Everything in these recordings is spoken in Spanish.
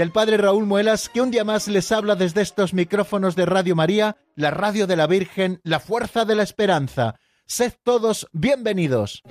del Padre Raúl Muelas, que un día más les habla desde estos micrófonos de Radio María, la radio de la Virgen, la fuerza de la esperanza. Sed todos bienvenidos.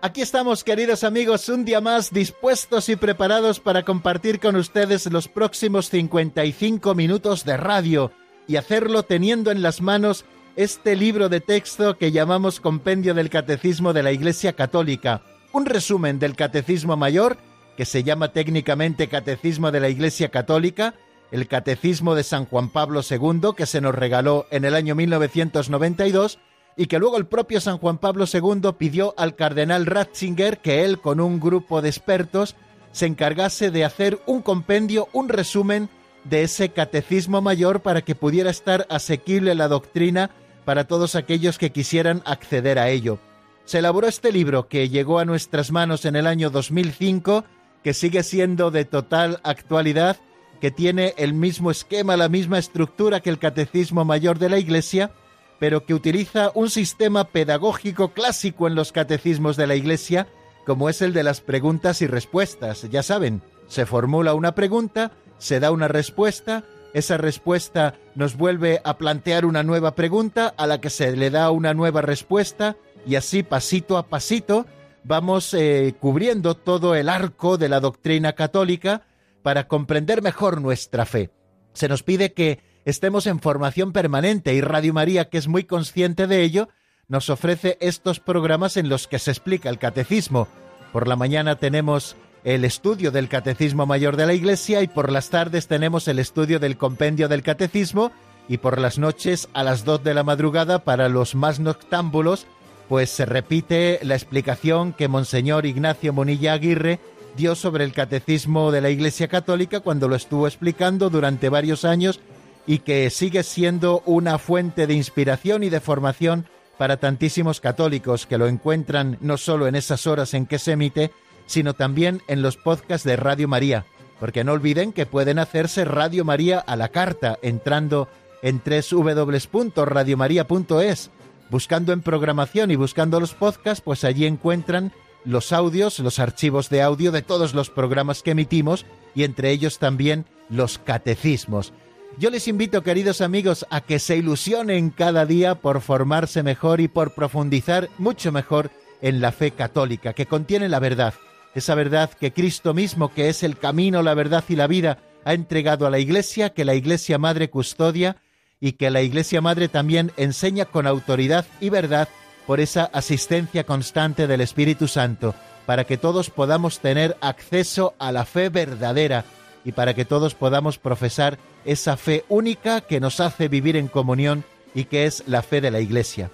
Aquí estamos, queridos amigos, un día más dispuestos y preparados para compartir con ustedes los próximos 55 minutos de radio y hacerlo teniendo en las manos este libro de texto que llamamos Compendio del Catecismo de la Iglesia Católica, un resumen del Catecismo Mayor, que se llama técnicamente Catecismo de la Iglesia Católica, el Catecismo de San Juan Pablo II, que se nos regaló en el año 1992, y que luego el propio San Juan Pablo II pidió al cardenal Ratzinger que él, con un grupo de expertos, se encargase de hacer un compendio, un resumen de ese catecismo mayor para que pudiera estar asequible la doctrina para todos aquellos que quisieran acceder a ello. Se elaboró este libro que llegó a nuestras manos en el año 2005, que sigue siendo de total actualidad, que tiene el mismo esquema, la misma estructura que el Catecismo Mayor de la Iglesia, pero que utiliza un sistema pedagógico clásico en los catecismos de la Iglesia, como es el de las preguntas y respuestas. Ya saben, se formula una pregunta, se da una respuesta, esa respuesta nos vuelve a plantear una nueva pregunta a la que se le da una nueva respuesta y así pasito a pasito vamos eh, cubriendo todo el arco de la doctrina católica para comprender mejor nuestra fe. Se nos pide que estemos en formación permanente y Radio María, que es muy consciente de ello, nos ofrece estos programas en los que se explica el catecismo. Por la mañana tenemos el estudio del Catecismo Mayor de la Iglesia y por las tardes tenemos el estudio del Compendio del Catecismo y por las noches a las dos de la madrugada para los más noctámbulos pues se repite la explicación que Monseñor Ignacio Monilla Aguirre dio sobre el Catecismo de la Iglesia Católica cuando lo estuvo explicando durante varios años y que sigue siendo una fuente de inspiración y de formación para tantísimos católicos que lo encuentran no solo en esas horas en que se emite, sino también en los podcasts de Radio María, porque no olviden que pueden hacerse Radio María a la carta entrando en www.radiomaria.es, buscando en programación y buscando los podcasts, pues allí encuentran los audios, los archivos de audio de todos los programas que emitimos y entre ellos también los catecismos. Yo les invito, queridos amigos, a que se ilusionen cada día por formarse mejor y por profundizar mucho mejor en la fe católica, que contiene la verdad, esa verdad que Cristo mismo, que es el camino, la verdad y la vida, ha entregado a la Iglesia, que la Iglesia Madre custodia y que la Iglesia Madre también enseña con autoridad y verdad por esa asistencia constante del Espíritu Santo, para que todos podamos tener acceso a la fe verdadera, y para que todos podamos profesar esa fe única que nos hace vivir en comunión y que es la fe de la Iglesia.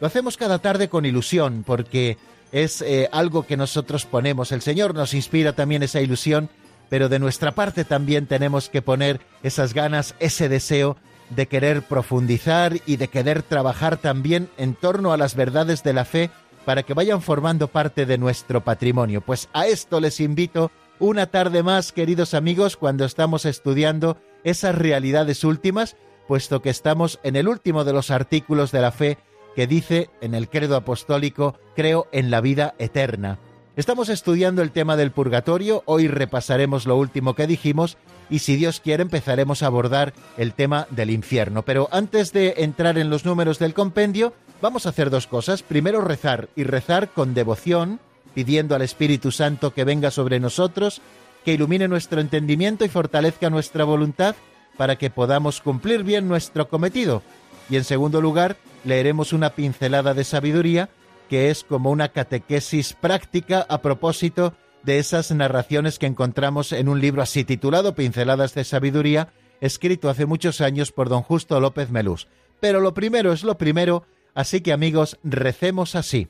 Lo hacemos cada tarde con ilusión porque es eh, algo que nosotros ponemos. El Señor nos inspira también esa ilusión, pero de nuestra parte también tenemos que poner esas ganas, ese deseo de querer profundizar y de querer trabajar también en torno a las verdades de la fe para que vayan formando parte de nuestro patrimonio. Pues a esto les invito una tarde más, queridos amigos, cuando estamos estudiando esas realidades últimas, puesto que estamos en el último de los artículos de la fe que dice en el credo apostólico, creo en la vida eterna. Estamos estudiando el tema del purgatorio, hoy repasaremos lo último que dijimos y si Dios quiere empezaremos a abordar el tema del infierno. Pero antes de entrar en los números del compendio, vamos a hacer dos cosas. Primero rezar y rezar con devoción, pidiendo al Espíritu Santo que venga sobre nosotros, que ilumine nuestro entendimiento y fortalezca nuestra voluntad para que podamos cumplir bien nuestro cometido. Y en segundo lugar, leeremos una pincelada de sabiduría que es como una catequesis práctica a propósito de esas narraciones que encontramos en un libro así titulado Pinceladas de Sabiduría, escrito hace muchos años por don Justo López Melús. Pero lo primero es lo primero, así que amigos, recemos así.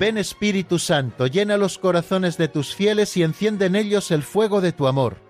Ven Espíritu Santo, llena los corazones de tus fieles y enciende en ellos el fuego de tu amor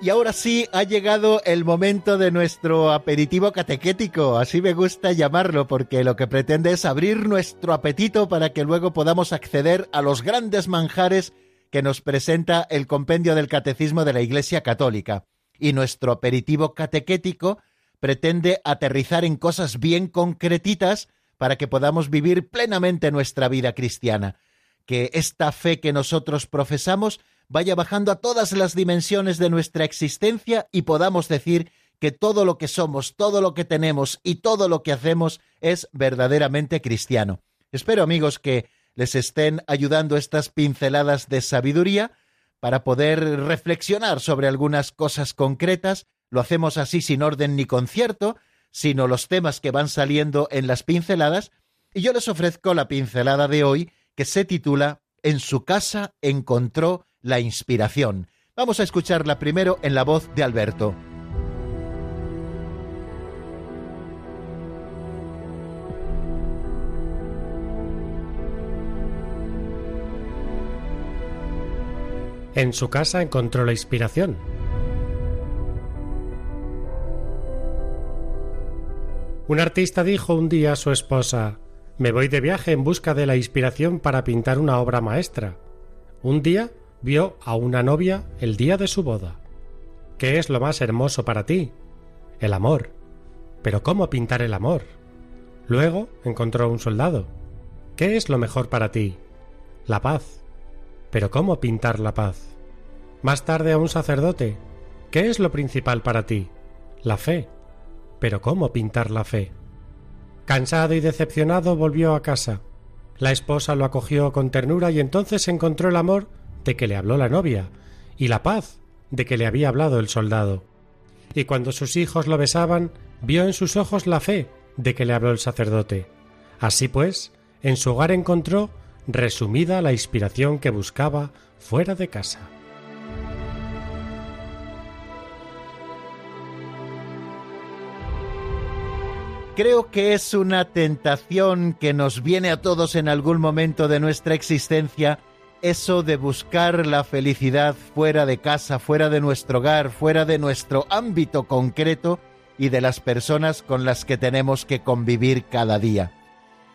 Y ahora sí ha llegado el momento de nuestro aperitivo catequético, así me gusta llamarlo, porque lo que pretende es abrir nuestro apetito para que luego podamos acceder a los grandes manjares que nos presenta el compendio del Catecismo de la Iglesia Católica. Y nuestro aperitivo catequético pretende aterrizar en cosas bien concretitas para que podamos vivir plenamente nuestra vida cristiana, que esta fe que nosotros profesamos vaya bajando a todas las dimensiones de nuestra existencia y podamos decir que todo lo que somos, todo lo que tenemos y todo lo que hacemos es verdaderamente cristiano. Espero amigos que les estén ayudando estas pinceladas de sabiduría para poder reflexionar sobre algunas cosas concretas. Lo hacemos así sin orden ni concierto, sino los temas que van saliendo en las pinceladas. Y yo les ofrezco la pincelada de hoy que se titula En su casa encontró la inspiración. Vamos a escucharla primero en la voz de Alberto. En su casa encontró la inspiración. Un artista dijo un día a su esposa Me voy de viaje en busca de la inspiración para pintar una obra maestra. Un día vio a una novia el día de su boda. ¿Qué es lo más hermoso para ti? El amor. Pero ¿cómo pintar el amor? Luego encontró un soldado. ¿Qué es lo mejor para ti? La paz. Pero ¿cómo pintar la paz? Más tarde a un sacerdote. ¿Qué es lo principal para ti? La fe. Pero ¿cómo pintar la fe? Cansado y decepcionado volvió a casa. La esposa lo acogió con ternura y entonces encontró el amor de que le habló la novia, y la paz de que le había hablado el soldado. Y cuando sus hijos lo besaban, vio en sus ojos la fe de que le habló el sacerdote. Así pues, en su hogar encontró resumida la inspiración que buscaba fuera de casa. Creo que es una tentación que nos viene a todos en algún momento de nuestra existencia eso de buscar la felicidad fuera de casa, fuera de nuestro hogar, fuera de nuestro ámbito concreto y de las personas con las que tenemos que convivir cada día.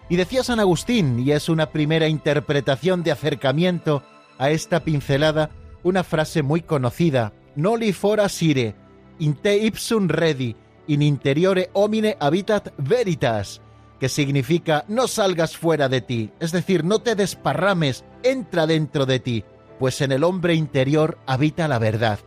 Y decía San Agustín, y es una primera interpretación de acercamiento a esta pincelada, una frase muy conocida, Noli fora sire, in te ipsum redi, in interiore homine habitat veritas, que significa no salgas fuera de ti, es decir, no te desparrames, entra dentro de ti, pues en el hombre interior habita la verdad.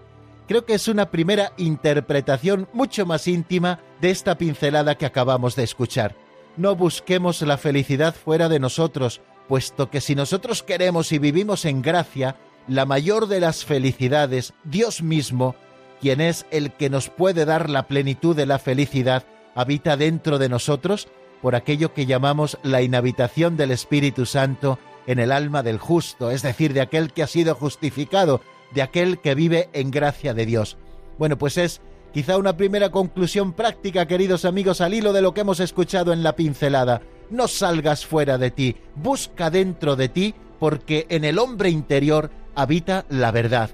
Creo que es una primera interpretación mucho más íntima de esta pincelada que acabamos de escuchar. No busquemos la felicidad fuera de nosotros, puesto que si nosotros queremos y vivimos en gracia, la mayor de las felicidades, Dios mismo, quien es el que nos puede dar la plenitud de la felicidad, habita dentro de nosotros por aquello que llamamos la inhabitación del Espíritu Santo en el alma del justo, es decir, de aquel que ha sido justificado, de aquel que vive en gracia de Dios. Bueno, pues es quizá una primera conclusión práctica, queridos amigos, al hilo de lo que hemos escuchado en la pincelada. No salgas fuera de ti, busca dentro de ti, porque en el hombre interior habita la verdad.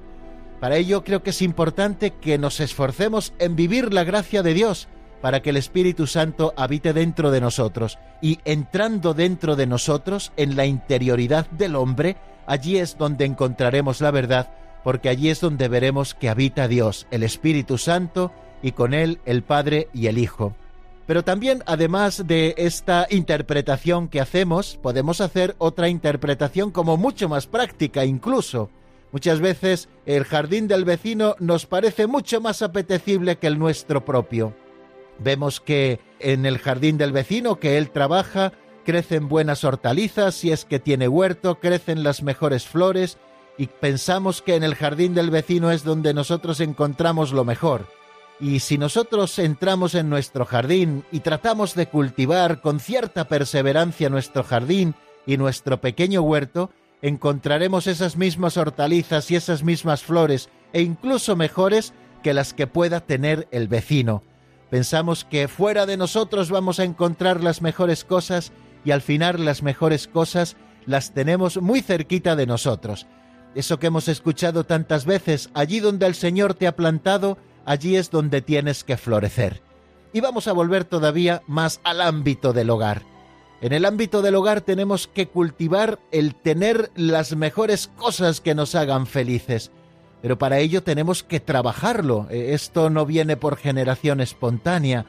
Para ello creo que es importante que nos esforcemos en vivir la gracia de Dios, para que el Espíritu Santo habite dentro de nosotros y entrando dentro de nosotros en la interioridad del hombre, allí es donde encontraremos la verdad, porque allí es donde veremos que habita Dios, el Espíritu Santo, y con él el Padre y el Hijo. Pero también, además de esta interpretación que hacemos, podemos hacer otra interpretación como mucho más práctica incluso. Muchas veces el jardín del vecino nos parece mucho más apetecible que el nuestro propio. Vemos que en el jardín del vecino que él trabaja crecen buenas hortalizas, si es que tiene huerto, crecen las mejores flores, y pensamos que en el jardín del vecino es donde nosotros encontramos lo mejor. Y si nosotros entramos en nuestro jardín y tratamos de cultivar con cierta perseverancia nuestro jardín y nuestro pequeño huerto, encontraremos esas mismas hortalizas y esas mismas flores, e incluso mejores que las que pueda tener el vecino. Pensamos que fuera de nosotros vamos a encontrar las mejores cosas y al final las mejores cosas las tenemos muy cerquita de nosotros. Eso que hemos escuchado tantas veces, allí donde el Señor te ha plantado, allí es donde tienes que florecer. Y vamos a volver todavía más al ámbito del hogar. En el ámbito del hogar tenemos que cultivar el tener las mejores cosas que nos hagan felices. Pero para ello tenemos que trabajarlo. E, esto no viene por generación espontánea.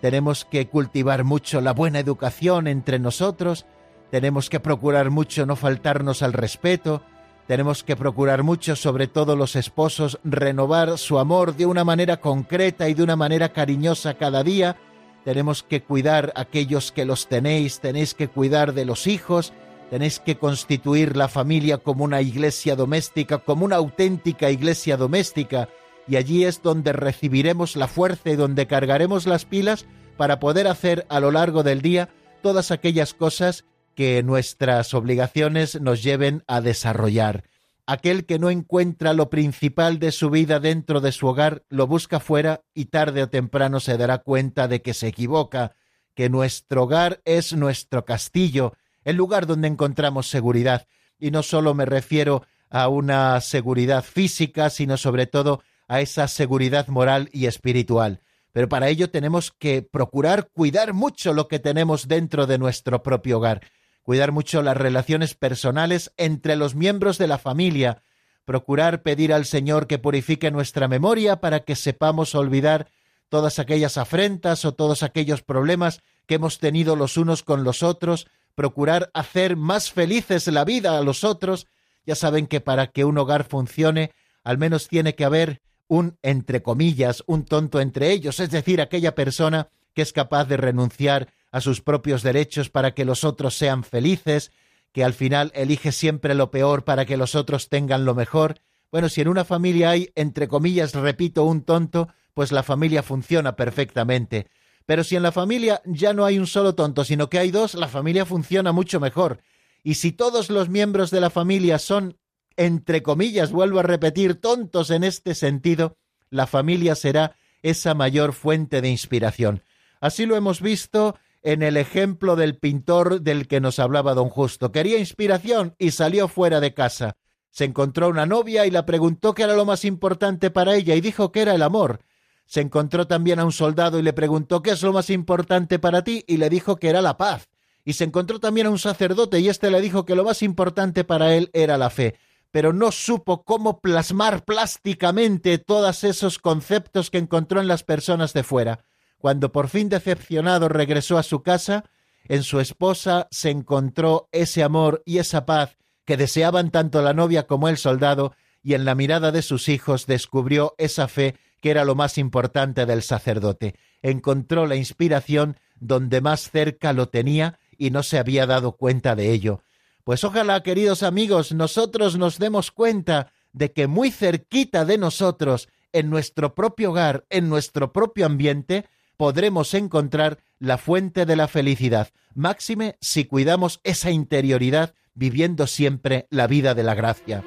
Tenemos que cultivar mucho la buena educación entre nosotros. Tenemos que procurar mucho no faltarnos al respeto. Tenemos que procurar mucho, sobre todo los esposos, renovar su amor de una manera concreta y de una manera cariñosa cada día tenemos que cuidar a aquellos que los tenéis, tenéis que cuidar de los hijos, tenéis que constituir la familia como una iglesia doméstica, como una auténtica iglesia doméstica, y allí es donde recibiremos la fuerza y donde cargaremos las pilas para poder hacer a lo largo del día todas aquellas cosas que nuestras obligaciones nos lleven a desarrollar. Aquel que no encuentra lo principal de su vida dentro de su hogar lo busca fuera y tarde o temprano se dará cuenta de que se equivoca, que nuestro hogar es nuestro castillo, el lugar donde encontramos seguridad. Y no solo me refiero a una seguridad física, sino sobre todo a esa seguridad moral y espiritual. Pero para ello tenemos que procurar cuidar mucho lo que tenemos dentro de nuestro propio hogar cuidar mucho las relaciones personales entre los miembros de la familia, procurar pedir al Señor que purifique nuestra memoria para que sepamos olvidar todas aquellas afrentas o todos aquellos problemas que hemos tenido los unos con los otros, procurar hacer más felices la vida a los otros. Ya saben que para que un hogar funcione, al menos tiene que haber un, entre comillas, un tonto entre ellos, es decir, aquella persona que es capaz de renunciar a sus propios derechos para que los otros sean felices, que al final elige siempre lo peor para que los otros tengan lo mejor. Bueno, si en una familia hay, entre comillas, repito, un tonto, pues la familia funciona perfectamente. Pero si en la familia ya no hay un solo tonto, sino que hay dos, la familia funciona mucho mejor. Y si todos los miembros de la familia son, entre comillas, vuelvo a repetir, tontos en este sentido, la familia será esa mayor fuente de inspiración. Así lo hemos visto en el ejemplo del pintor del que nos hablaba don Justo. Quería inspiración y salió fuera de casa. Se encontró una novia y la preguntó qué era lo más importante para ella y dijo que era el amor. Se encontró también a un soldado y le preguntó qué es lo más importante para ti y le dijo que era la paz. Y se encontró también a un sacerdote y éste le dijo que lo más importante para él era la fe pero no supo cómo plasmar plásticamente todos esos conceptos que encontró en las personas de fuera. Cuando por fin decepcionado regresó a su casa, en su esposa se encontró ese amor y esa paz que deseaban tanto la novia como el soldado, y en la mirada de sus hijos descubrió esa fe que era lo más importante del sacerdote. Encontró la inspiración donde más cerca lo tenía y no se había dado cuenta de ello. Pues ojalá, queridos amigos, nosotros nos demos cuenta de que muy cerquita de nosotros, en nuestro propio hogar, en nuestro propio ambiente, podremos encontrar la fuente de la felicidad, máxime si cuidamos esa interioridad viviendo siempre la vida de la gracia.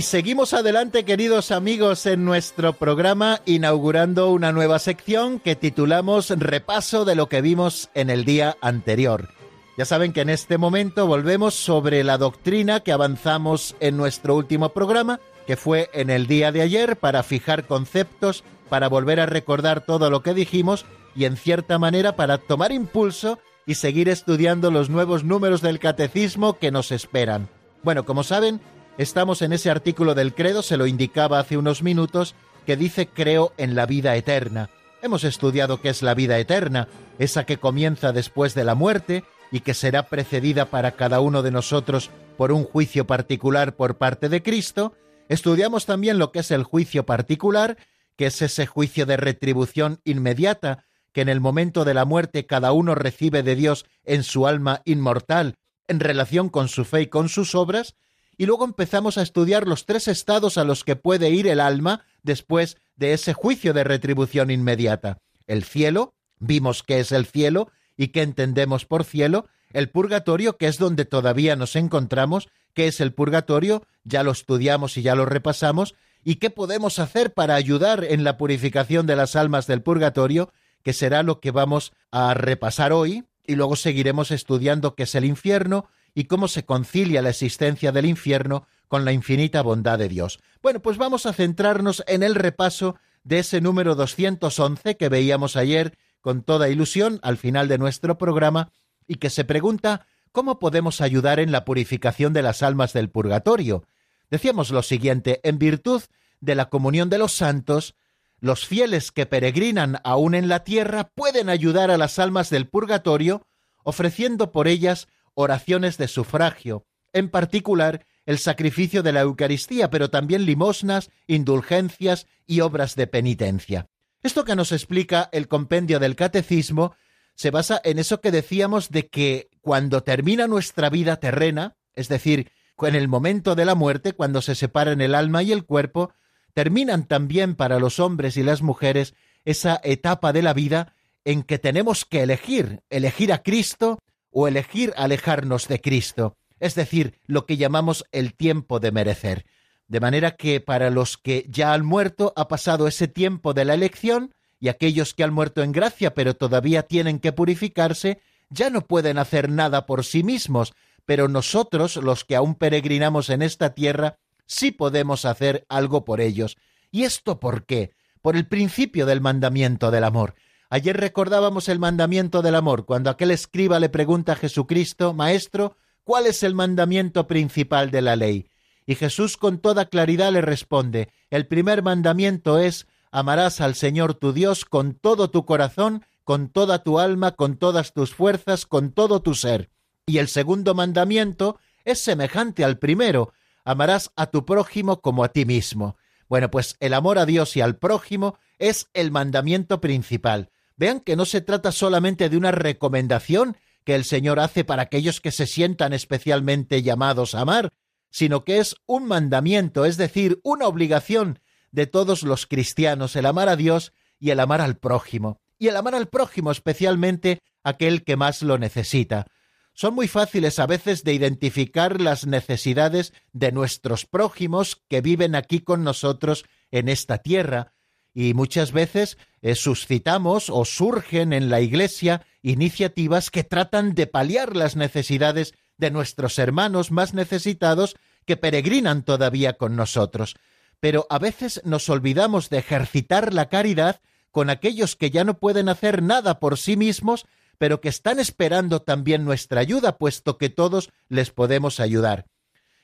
Y seguimos adelante, queridos amigos, en nuestro programa, inaugurando una nueva sección que titulamos Repaso de lo que vimos en el día anterior. Ya saben que en este momento volvemos sobre la doctrina que avanzamos en nuestro último programa, que fue en el día de ayer, para fijar conceptos, para volver a recordar todo lo que dijimos y en cierta manera para tomar impulso y seguir estudiando los nuevos números del catecismo que nos esperan. Bueno, como saben, estamos en ese artículo del credo, se lo indicaba hace unos minutos, que dice creo en la vida eterna. Hemos estudiado qué es la vida eterna, esa que comienza después de la muerte y que será precedida para cada uno de nosotros por un juicio particular por parte de Cristo. Estudiamos también lo que es el juicio particular, que es ese juicio de retribución inmediata que en el momento de la muerte cada uno recibe de Dios en su alma inmortal en relación con su fe y con sus obras, y luego empezamos a estudiar los tres estados a los que puede ir el alma después de ese juicio de retribución inmediata. El cielo, vimos qué es el cielo y qué entendemos por cielo, el purgatorio, que es donde todavía nos encontramos, qué es el purgatorio, ya lo estudiamos y ya lo repasamos, y qué podemos hacer para ayudar en la purificación de las almas del purgatorio, que será lo que vamos a repasar hoy, y luego seguiremos estudiando qué es el infierno y cómo se concilia la existencia del infierno con la infinita bondad de Dios. Bueno, pues vamos a centrarnos en el repaso de ese número 211 que veíamos ayer con toda ilusión al final de nuestro programa y que se pregunta cómo podemos ayudar en la purificación de las almas del purgatorio. Decíamos lo siguiente, en virtud de la comunión de los santos, los fieles que peregrinan aún en la tierra pueden ayudar a las almas del purgatorio ofreciendo por ellas oraciones de sufragio, en particular el sacrificio de la Eucaristía, pero también limosnas, indulgencias y obras de penitencia. Esto que nos explica el compendio del Catecismo se basa en eso que decíamos de que cuando termina nuestra vida terrena, es decir, en el momento de la muerte, cuando se separan el alma y el cuerpo, terminan también para los hombres y las mujeres esa etapa de la vida en que tenemos que elegir, elegir a Cristo o elegir alejarnos de Cristo es decir, lo que llamamos el tiempo de merecer. De manera que para los que ya han muerto ha pasado ese tiempo de la elección y aquellos que han muerto en gracia pero todavía tienen que purificarse, ya no pueden hacer nada por sí mismos, pero nosotros, los que aún peregrinamos en esta tierra, sí podemos hacer algo por ellos. ¿Y esto por qué? Por el principio del mandamiento del amor. Ayer recordábamos el mandamiento del amor, cuando aquel escriba le pregunta a Jesucristo, Maestro, ¿cuál es el mandamiento principal de la ley? Y Jesús con toda claridad le responde, el primer mandamiento es, amarás al Señor tu Dios con todo tu corazón, con toda tu alma, con todas tus fuerzas, con todo tu ser. Y el segundo mandamiento es semejante al primero, amarás a tu prójimo como a ti mismo. Bueno, pues el amor a Dios y al prójimo es el mandamiento principal. Vean que no se trata solamente de una recomendación, que el Señor hace para aquellos que se sientan especialmente llamados a amar, sino que es un mandamiento, es decir, una obligación de todos los cristianos el amar a Dios y el amar al prójimo, y el amar al prójimo especialmente aquel que más lo necesita. Son muy fáciles a veces de identificar las necesidades de nuestros prójimos que viven aquí con nosotros en esta tierra, y muchas veces eh, suscitamos o surgen en la Iglesia iniciativas que tratan de paliar las necesidades de nuestros hermanos más necesitados que peregrinan todavía con nosotros. Pero a veces nos olvidamos de ejercitar la caridad con aquellos que ya no pueden hacer nada por sí mismos, pero que están esperando también nuestra ayuda, puesto que todos les podemos ayudar.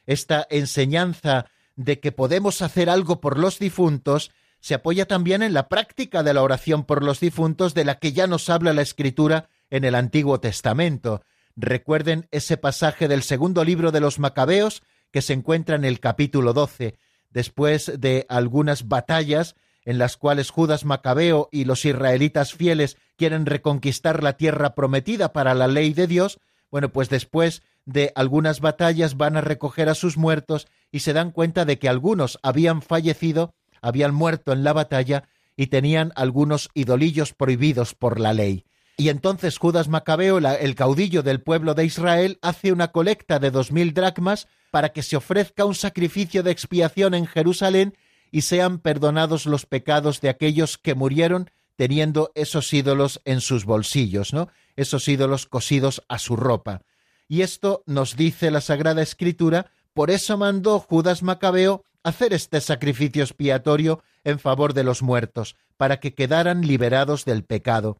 Esta enseñanza de que podemos hacer algo por los difuntos se apoya también en la práctica de la oración por los difuntos de la que ya nos habla la Escritura en el Antiguo Testamento. Recuerden ese pasaje del segundo libro de los Macabeos que se encuentra en el capítulo 12, después de algunas batallas en las cuales Judas Macabeo y los israelitas fieles quieren reconquistar la tierra prometida para la ley de Dios, bueno, pues después de algunas batallas van a recoger a sus muertos y se dan cuenta de que algunos habían fallecido habían muerto en la batalla y tenían algunos idolillos prohibidos por la ley. Y entonces Judas Macabeo, el caudillo del pueblo de Israel, hace una colecta de dos mil dracmas para que se ofrezca un sacrificio de expiación en Jerusalén y sean perdonados los pecados de aquellos que murieron teniendo esos ídolos en sus bolsillos, ¿no? esos ídolos cosidos a su ropa. Y esto nos dice la Sagrada Escritura, por eso mandó Judas Macabeo hacer este sacrificio expiatorio en favor de los muertos, para que quedaran liberados del pecado.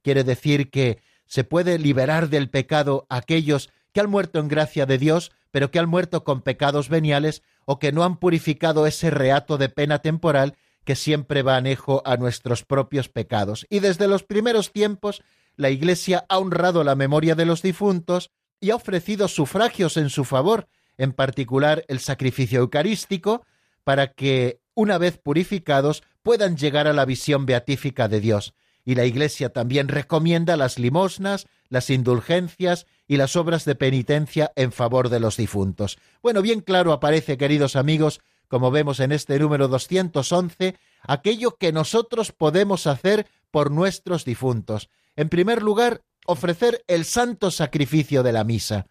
Quiere decir que se puede liberar del pecado aquellos que han muerto en gracia de Dios, pero que han muerto con pecados veniales o que no han purificado ese reato de pena temporal que siempre va anejo a nuestros propios pecados. Y desde los primeros tiempos la Iglesia ha honrado la memoria de los difuntos y ha ofrecido sufragios en su favor, en particular el sacrificio eucarístico, para que, una vez purificados, puedan llegar a la visión beatífica de Dios. Y la Iglesia también recomienda las limosnas, las indulgencias y las obras de penitencia en favor de los difuntos. Bueno, bien claro aparece, queridos amigos, como vemos en este número 211, aquello que nosotros podemos hacer por nuestros difuntos. En primer lugar, ofrecer el santo sacrificio de la misa.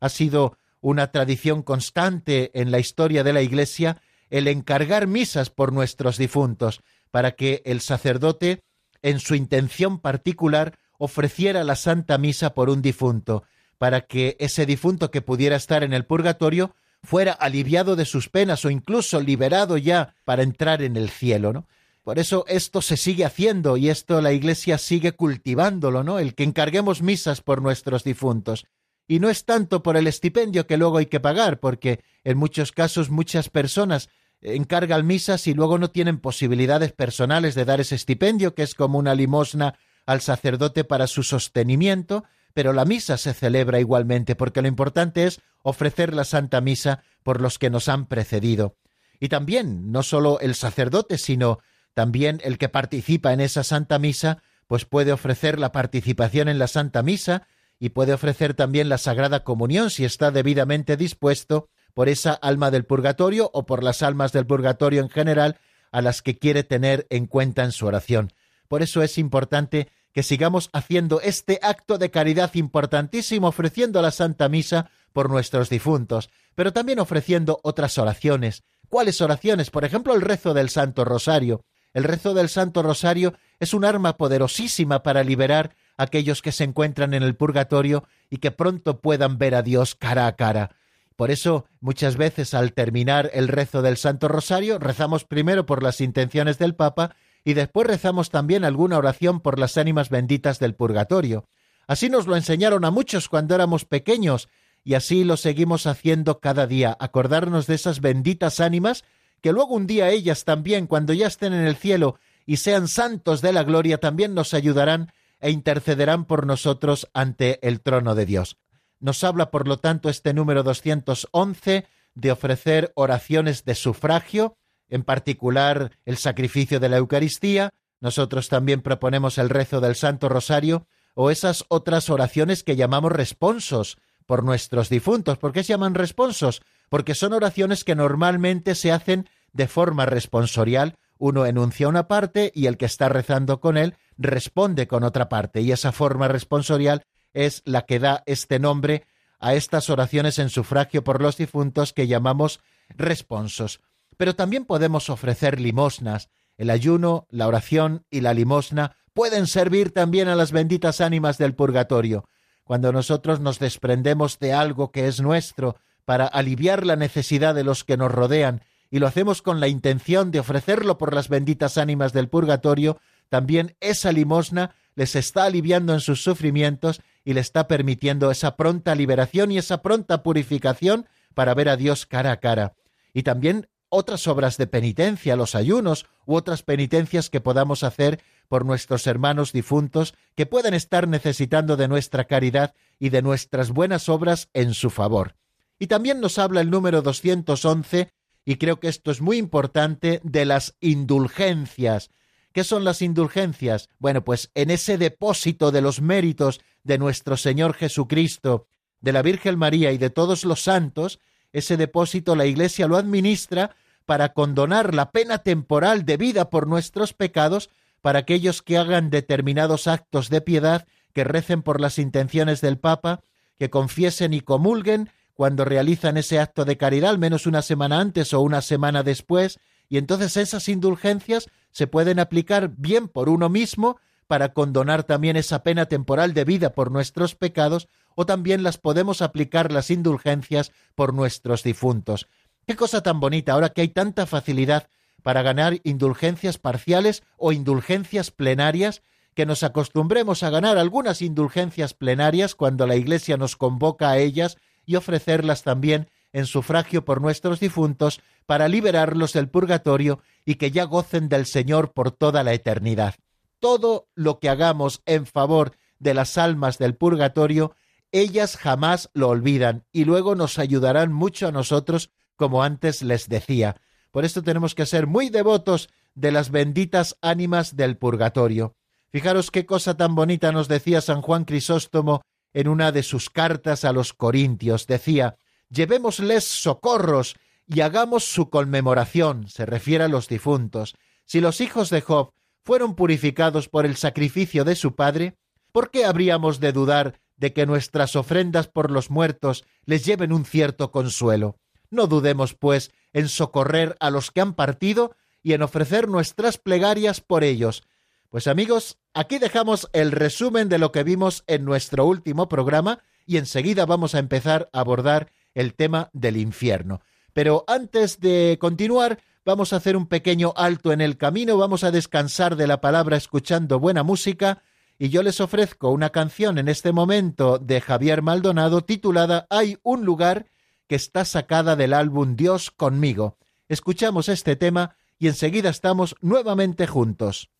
Ha sido una tradición constante en la historia de la Iglesia el encargar misas por nuestros difuntos, para que el sacerdote, en su intención particular, ofreciera la Santa Misa por un difunto, para que ese difunto que pudiera estar en el purgatorio fuera aliviado de sus penas o incluso liberado ya para entrar en el cielo, ¿no? Por eso esto se sigue haciendo y esto la Iglesia sigue cultivándolo, ¿no? El que encarguemos misas por nuestros difuntos. Y no es tanto por el estipendio que luego hay que pagar, porque en muchos casos muchas personas encargan misas y luego no tienen posibilidades personales de dar ese estipendio, que es como una limosna al sacerdote para su sostenimiento, pero la misa se celebra igualmente, porque lo importante es ofrecer la Santa Misa por los que nos han precedido. Y también, no solo el sacerdote, sino también el que participa en esa Santa Misa, pues puede ofrecer la participación en la Santa Misa y puede ofrecer también la Sagrada Comunión si está debidamente dispuesto por esa alma del purgatorio o por las almas del purgatorio en general a las que quiere tener en cuenta en su oración. Por eso es importante que sigamos haciendo este acto de caridad importantísimo, ofreciendo la Santa Misa por nuestros difuntos, pero también ofreciendo otras oraciones. ¿Cuáles oraciones? Por ejemplo, el rezo del Santo Rosario. El rezo del Santo Rosario es un arma poderosísima para liberar aquellos que se encuentran en el purgatorio y que pronto puedan ver a Dios cara a cara. Por eso, muchas veces al terminar el rezo del Santo Rosario, rezamos primero por las intenciones del Papa y después rezamos también alguna oración por las ánimas benditas del purgatorio. Así nos lo enseñaron a muchos cuando éramos pequeños, y así lo seguimos haciendo cada día, acordarnos de esas benditas ánimas, que luego un día ellas también, cuando ya estén en el cielo y sean santos de la gloria, también nos ayudarán e intercederán por nosotros ante el trono de Dios. Nos habla, por lo tanto, este número 211 de ofrecer oraciones de sufragio, en particular el sacrificio de la Eucaristía. Nosotros también proponemos el rezo del Santo Rosario o esas otras oraciones que llamamos responsos por nuestros difuntos. ¿Por qué se llaman responsos? Porque son oraciones que normalmente se hacen de forma responsorial. Uno enuncia una parte y el que está rezando con él responde con otra parte. Y esa forma responsorial es la que da este nombre a estas oraciones en sufragio por los difuntos que llamamos responsos. Pero también podemos ofrecer limosnas. El ayuno, la oración y la limosna pueden servir también a las benditas ánimas del purgatorio. Cuando nosotros nos desprendemos de algo que es nuestro para aliviar la necesidad de los que nos rodean y lo hacemos con la intención de ofrecerlo por las benditas ánimas del purgatorio, también esa limosna les está aliviando en sus sufrimientos y le está permitiendo esa pronta liberación y esa pronta purificación para ver a Dios cara a cara. Y también otras obras de penitencia, los ayunos u otras penitencias que podamos hacer por nuestros hermanos difuntos que puedan estar necesitando de nuestra caridad y de nuestras buenas obras en su favor. Y también nos habla el número 211, y creo que esto es muy importante, de las indulgencias, ¿Qué son las indulgencias? Bueno, pues en ese depósito de los méritos de nuestro Señor Jesucristo, de la Virgen María y de todos los santos, ese depósito la Iglesia lo administra para condonar la pena temporal debida por nuestros pecados para aquellos que hagan determinados actos de piedad, que recen por las intenciones del Papa, que confiesen y comulguen cuando realizan ese acto de caridad, al menos una semana antes o una semana después, y entonces esas indulgencias se pueden aplicar bien por uno mismo para condonar también esa pena temporal de vida por nuestros pecados, o también las podemos aplicar las indulgencias por nuestros difuntos. Qué cosa tan bonita ahora que hay tanta facilidad para ganar indulgencias parciales o indulgencias plenarias, que nos acostumbremos a ganar algunas indulgencias plenarias cuando la Iglesia nos convoca a ellas y ofrecerlas también en sufragio por nuestros difuntos para liberarlos del purgatorio y que ya gocen del Señor por toda la eternidad. Todo lo que hagamos en favor de las almas del purgatorio, ellas jamás lo olvidan y luego nos ayudarán mucho a nosotros, como antes les decía. Por esto tenemos que ser muy devotos de las benditas ánimas del purgatorio. Fijaros qué cosa tan bonita nos decía San Juan Crisóstomo en una de sus cartas a los Corintios. Decía, llevémosles socorros y hagamos su conmemoración, se refiere a los difuntos. Si los hijos de Job fueron purificados por el sacrificio de su padre, ¿por qué habríamos de dudar de que nuestras ofrendas por los muertos les lleven un cierto consuelo? No dudemos, pues, en socorrer a los que han partido y en ofrecer nuestras plegarias por ellos. Pues amigos, aquí dejamos el resumen de lo que vimos en nuestro último programa y enseguida vamos a empezar a abordar el tema del infierno. Pero antes de continuar, vamos a hacer un pequeño alto en el camino, vamos a descansar de la palabra escuchando buena música y yo les ofrezco una canción en este momento de Javier Maldonado titulada Hay un lugar que está sacada del álbum Dios conmigo. Escuchamos este tema y enseguida estamos nuevamente juntos.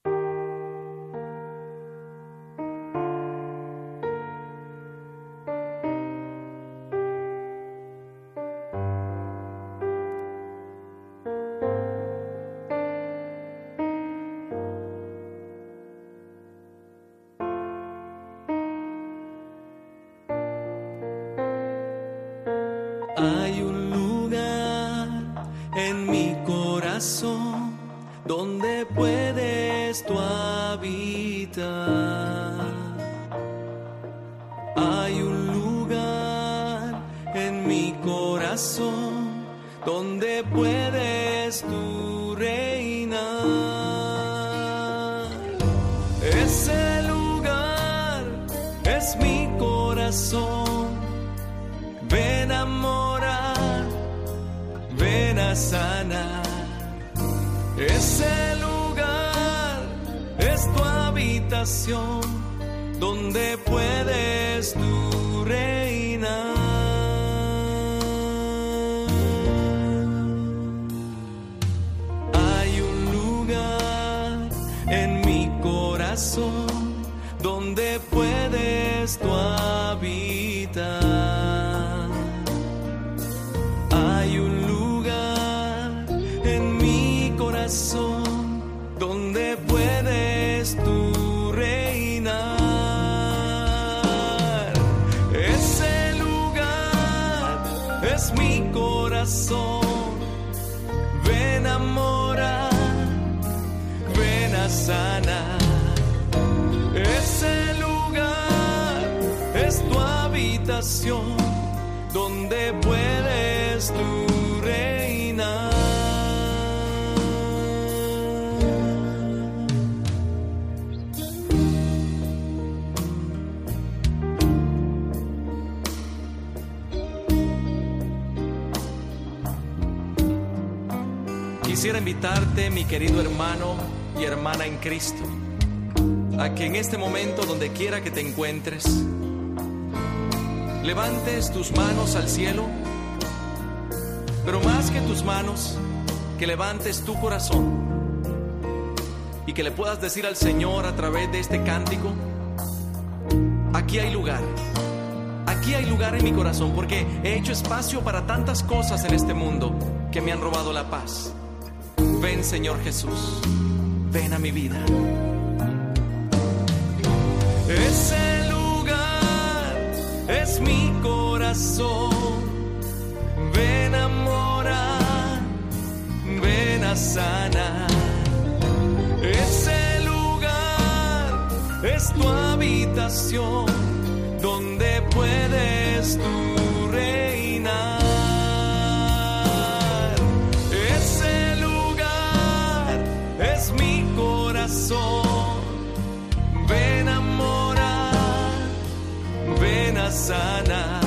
Donde puedes tú reinar. Quisiera invitarte, mi querido hermano y hermana en Cristo, a que en este momento, donde quiera que te encuentres, levantes tus manos al cielo, pero más que tus manos, que levantes tu corazón y que le puedas decir al Señor a través de este cántico, aquí hay lugar, aquí hay lugar en mi corazón, porque he hecho espacio para tantas cosas en este mundo que me han robado la paz. Ven Señor Jesús, ven a mi vida. Ese es mi corazón. Ven a morar, ven a sanar. Ese lugar es tu habitación donde puedes tú reinar. Ven a morar, ven a sanar.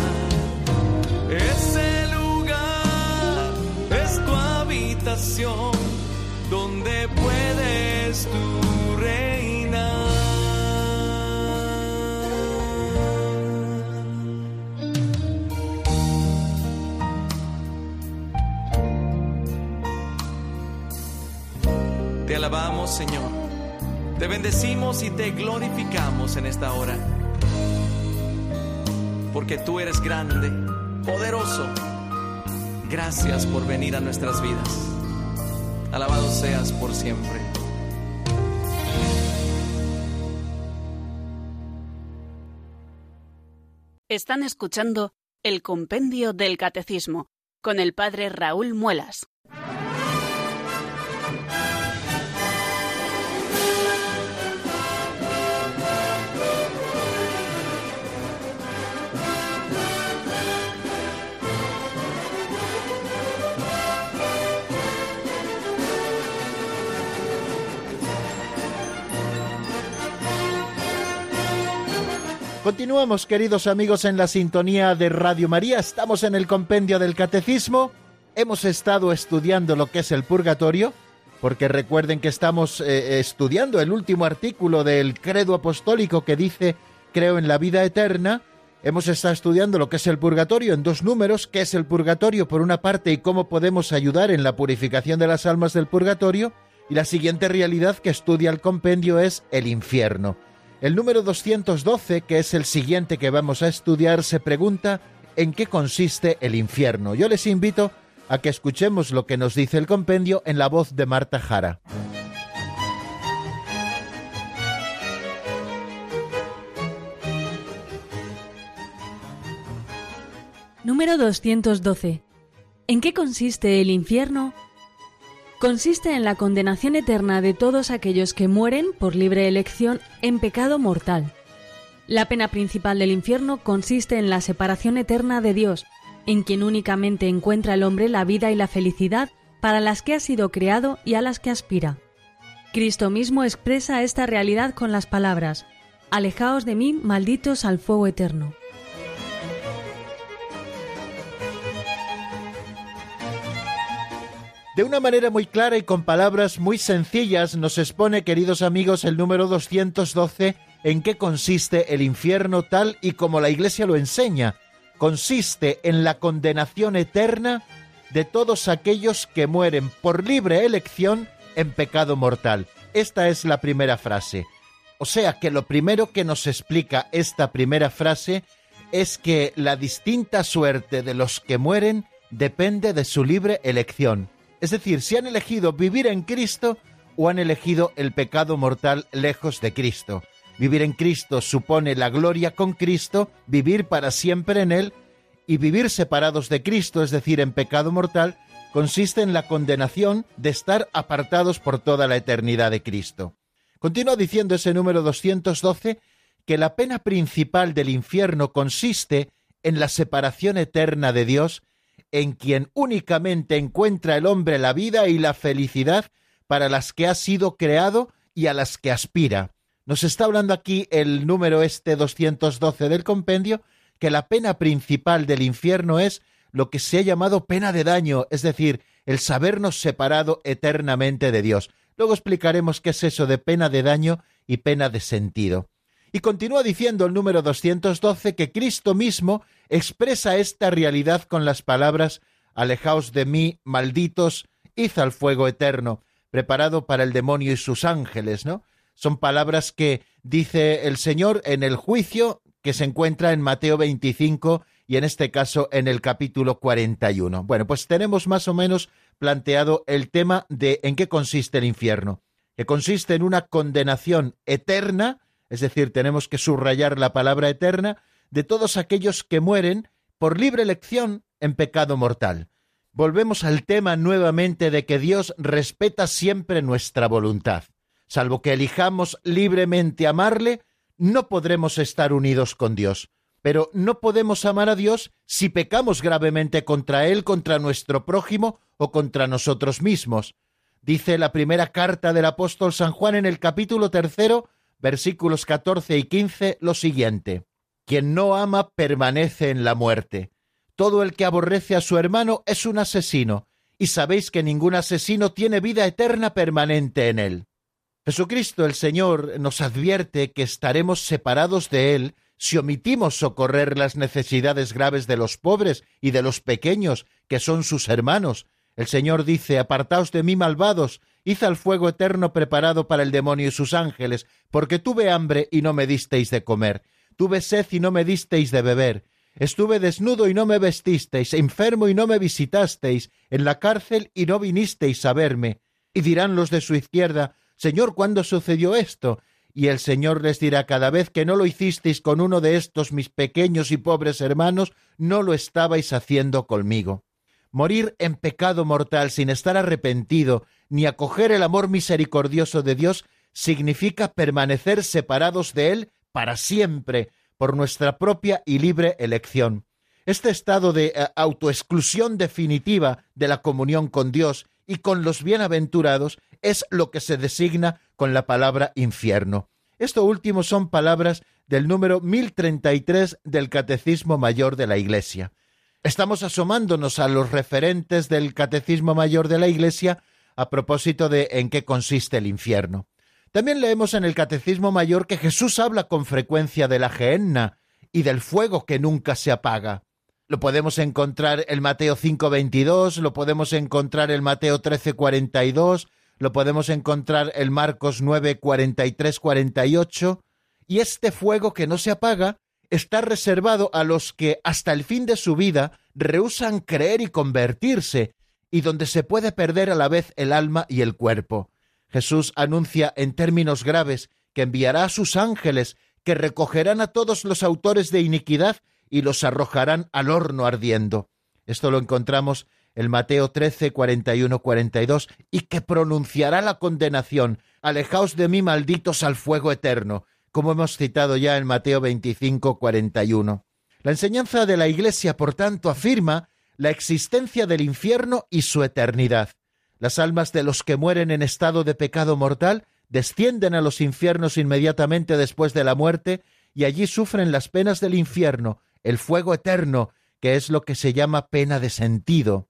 Ese lugar es tu habitación donde puedes tú reinar. Te alabamos, Señor. Te bendecimos y te glorificamos en esta hora. Porque tú eres grande, poderoso. Gracias por venir a nuestras vidas. Alabado seas por siempre. Están escuchando el Compendio del Catecismo con el Padre Raúl Muelas. Continuamos, queridos amigos, en la sintonía de Radio María. Estamos en el compendio del Catecismo. Hemos estado estudiando lo que es el purgatorio, porque recuerden que estamos eh, estudiando el último artículo del credo apostólico que dice creo en la vida eterna. Hemos estado estudiando lo que es el purgatorio en dos números, qué es el purgatorio por una parte y cómo podemos ayudar en la purificación de las almas del purgatorio, y la siguiente realidad que estudia el compendio es el infierno. El número 212, que es el siguiente que vamos a estudiar, se pregunta en qué consiste el infierno. Yo les invito a que escuchemos lo que nos dice el compendio en la voz de Marta Jara. Número 212. ¿En qué consiste el infierno consiste en la condenación eterna de todos aquellos que mueren por libre elección en pecado mortal. La pena principal del infierno consiste en la separación eterna de Dios, en quien únicamente encuentra el hombre la vida y la felicidad para las que ha sido creado y a las que aspira. Cristo mismo expresa esta realidad con las palabras, Alejaos de mí, malditos al fuego eterno. De una manera muy clara y con palabras muy sencillas nos expone, queridos amigos, el número 212 en qué consiste el infierno tal y como la Iglesia lo enseña. Consiste en la condenación eterna de todos aquellos que mueren por libre elección en pecado mortal. Esta es la primera frase. O sea que lo primero que nos explica esta primera frase es que la distinta suerte de los que mueren depende de su libre elección. Es decir, si han elegido vivir en Cristo o han elegido el pecado mortal lejos de Cristo. Vivir en Cristo supone la gloria con Cristo, vivir para siempre en Él, y vivir separados de Cristo, es decir, en pecado mortal, consiste en la condenación de estar apartados por toda la eternidad de Cristo. Continúa diciendo ese número 212 que la pena principal del infierno consiste en la separación eterna de Dios en quien únicamente encuentra el hombre la vida y la felicidad para las que ha sido creado y a las que aspira. Nos está hablando aquí el número este 212 del compendio, que la pena principal del infierno es lo que se ha llamado pena de daño, es decir, el sabernos separado eternamente de Dios. Luego explicaremos qué es eso de pena de daño y pena de sentido. Y continúa diciendo el número 212 que Cristo mismo expresa esta realidad con las palabras Alejaos de mí, malditos, id al fuego eterno, preparado para el demonio y sus ángeles, ¿no? Son palabras que dice el Señor en el juicio que se encuentra en Mateo 25 y en este caso en el capítulo 41. Bueno, pues tenemos más o menos planteado el tema de en qué consiste el infierno, que consiste en una condenación eterna es decir, tenemos que subrayar la palabra eterna, de todos aquellos que mueren por libre elección en pecado mortal. Volvemos al tema nuevamente de que Dios respeta siempre nuestra voluntad. Salvo que elijamos libremente amarle, no podremos estar unidos con Dios. Pero no podemos amar a Dios si pecamos gravemente contra Él, contra nuestro prójimo o contra nosotros mismos. Dice la primera carta del apóstol San Juan en el capítulo tercero, versículos 14 y 15, lo siguiente. Quien no ama permanece en la muerte. Todo el que aborrece a su hermano es un asesino, y sabéis que ningún asesino tiene vida eterna permanente en él. Jesucristo el Señor nos advierte que estaremos separados de Él si omitimos socorrer las necesidades graves de los pobres y de los pequeños, que son sus hermanos. El Señor dice, Apartaos de mí, malvados, id al fuego eterno preparado para el demonio y sus ángeles, porque tuve hambre y no me disteis de comer, tuve sed y no me disteis de beber, estuve desnudo y no me vestisteis, enfermo y no me visitasteis, en la cárcel y no vinisteis a verme. Y dirán los de su izquierda, Señor, ¿cuándo sucedió esto? Y el Señor les dirá, cada vez que no lo hicisteis con uno de estos mis pequeños y pobres hermanos, no lo estabais haciendo conmigo. Morir en pecado mortal sin estar arrepentido, ni acoger el amor misericordioso de Dios, significa permanecer separados de Él para siempre, por nuestra propia y libre elección. Este estado de eh, autoexclusión definitiva de la comunión con Dios y con los bienaventurados es lo que se designa con la palabra infierno. Esto último son palabras del número 1033 del Catecismo Mayor de la Iglesia. Estamos asomándonos a los referentes del Catecismo Mayor de la Iglesia a propósito de en qué consiste el infierno. También leemos en el Catecismo Mayor que Jesús habla con frecuencia de la gehenna y del fuego que nunca se apaga. Lo podemos encontrar en Mateo 5:22, lo podemos encontrar en Mateo 13:42, lo podemos encontrar en Marcos 9:43, 48, y este fuego que no se apaga está reservado a los que hasta el fin de su vida rehusan creer y convertirse, y donde se puede perder a la vez el alma y el cuerpo. Jesús anuncia en términos graves que enviará a sus ángeles que recogerán a todos los autores de iniquidad y los arrojarán al horno ardiendo. Esto lo encontramos en Mateo 13, 41, 42, y que pronunciará la condenación, alejaos de mí, malditos, al fuego eterno, como hemos citado ya en Mateo 25, 41. La enseñanza de la Iglesia, por tanto, afirma la existencia del infierno y su eternidad. Las almas de los que mueren en estado de pecado mortal descienden a los infiernos inmediatamente después de la muerte y allí sufren las penas del infierno, el fuego eterno, que es lo que se llama pena de sentido.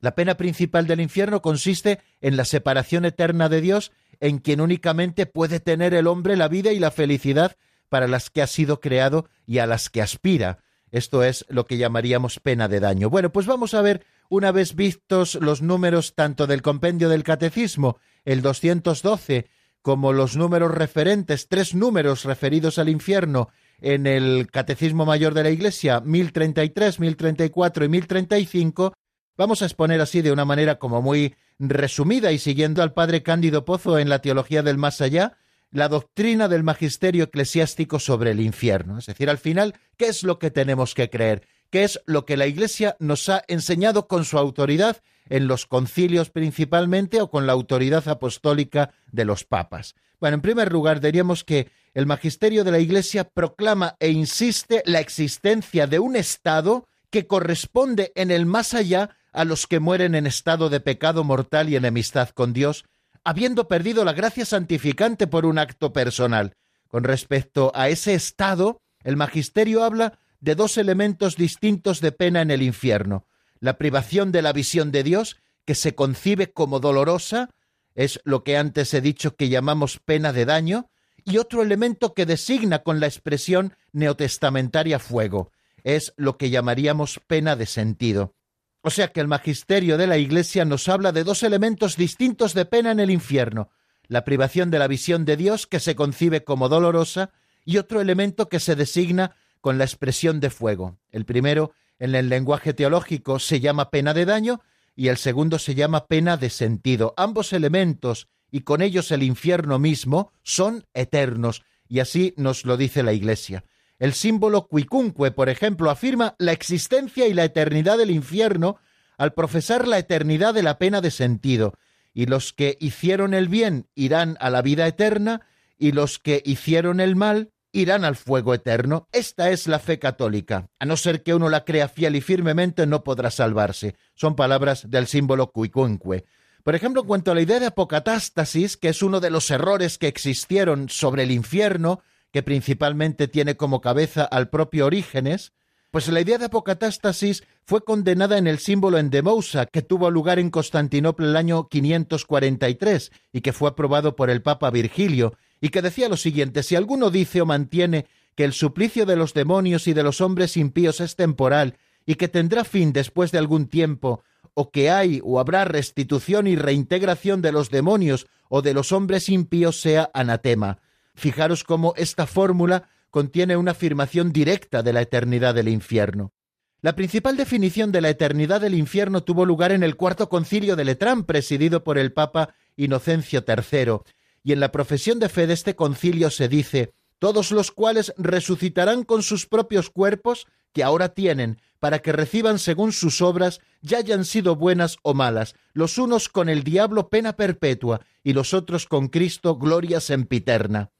La pena principal del infierno consiste en la separación eterna de Dios, en quien únicamente puede tener el hombre la vida y la felicidad para las que ha sido creado y a las que aspira. Esto es lo que llamaríamos pena de daño. Bueno, pues vamos a ver, una vez vistos los números tanto del compendio del catecismo, el 212, como los números referentes, tres números referidos al infierno en el Catecismo Mayor de la Iglesia 1033, 1034 y 1035, vamos a exponer así de una manera como muy resumida y siguiendo al padre Cándido Pozo en la Teología del Más Allá, la doctrina del magisterio eclesiástico sobre el infierno. Es decir, al final, ¿qué es lo que tenemos que creer? ¿Qué es lo que la Iglesia nos ha enseñado con su autoridad en los concilios principalmente o con la autoridad apostólica de los papas? Bueno, en primer lugar, diríamos que el magisterio de la Iglesia proclama e insiste la existencia de un Estado que corresponde en el más allá a los que mueren en estado de pecado mortal y enemistad con Dios, habiendo perdido la gracia santificante por un acto personal. Con respecto a ese estado, el magisterio habla de dos elementos distintos de pena en el infierno. La privación de la visión de Dios, que se concibe como dolorosa, es lo que antes he dicho que llamamos pena de daño, y otro elemento que designa con la expresión neotestamentaria fuego, es lo que llamaríamos pena de sentido. O sea que el magisterio de la Iglesia nos habla de dos elementos distintos de pena en el infierno, la privación de la visión de Dios, que se concibe como dolorosa, y otro elemento que se designa con la expresión de fuego. El primero, en el lenguaje teológico, se llama pena de daño, y el segundo se llama pena de sentido. Ambos elementos, y con ellos el infierno mismo, son eternos, y así nos lo dice la Iglesia. El símbolo cuicunque, por ejemplo, afirma la existencia y la eternidad del infierno al profesar la eternidad de la pena de sentido, y los que hicieron el bien irán a la vida eterna, y los que hicieron el mal irán al fuego eterno. Esta es la fe católica. A no ser que uno la crea fiel y firmemente, no podrá salvarse. Son palabras del símbolo cuicunque. Por ejemplo, en cuanto a la idea de apocatástasis, que es uno de los errores que existieron sobre el infierno, que principalmente tiene como cabeza al propio Orígenes, pues la idea de apocatástasis fue condenada en el símbolo Endemousa, que tuvo lugar en Constantinopla el año 543 y que fue aprobado por el Papa Virgilio, y que decía lo siguiente, si alguno dice o mantiene que el suplicio de los demonios y de los hombres impíos es temporal y que tendrá fin después de algún tiempo, o que hay o habrá restitución y reintegración de los demonios o de los hombres impíos sea anatema. Fijaros cómo esta fórmula contiene una afirmación directa de la eternidad del infierno. La principal definición de la eternidad del infierno tuvo lugar en el cuarto concilio de Letrán, presidido por el Papa Inocencio III, y en la profesión de fe de este concilio se dice todos los cuales resucitarán con sus propios cuerpos que ahora tienen, para que reciban según sus obras, ya hayan sido buenas o malas, los unos con el diablo pena perpetua y los otros con Cristo gloria sempiterna.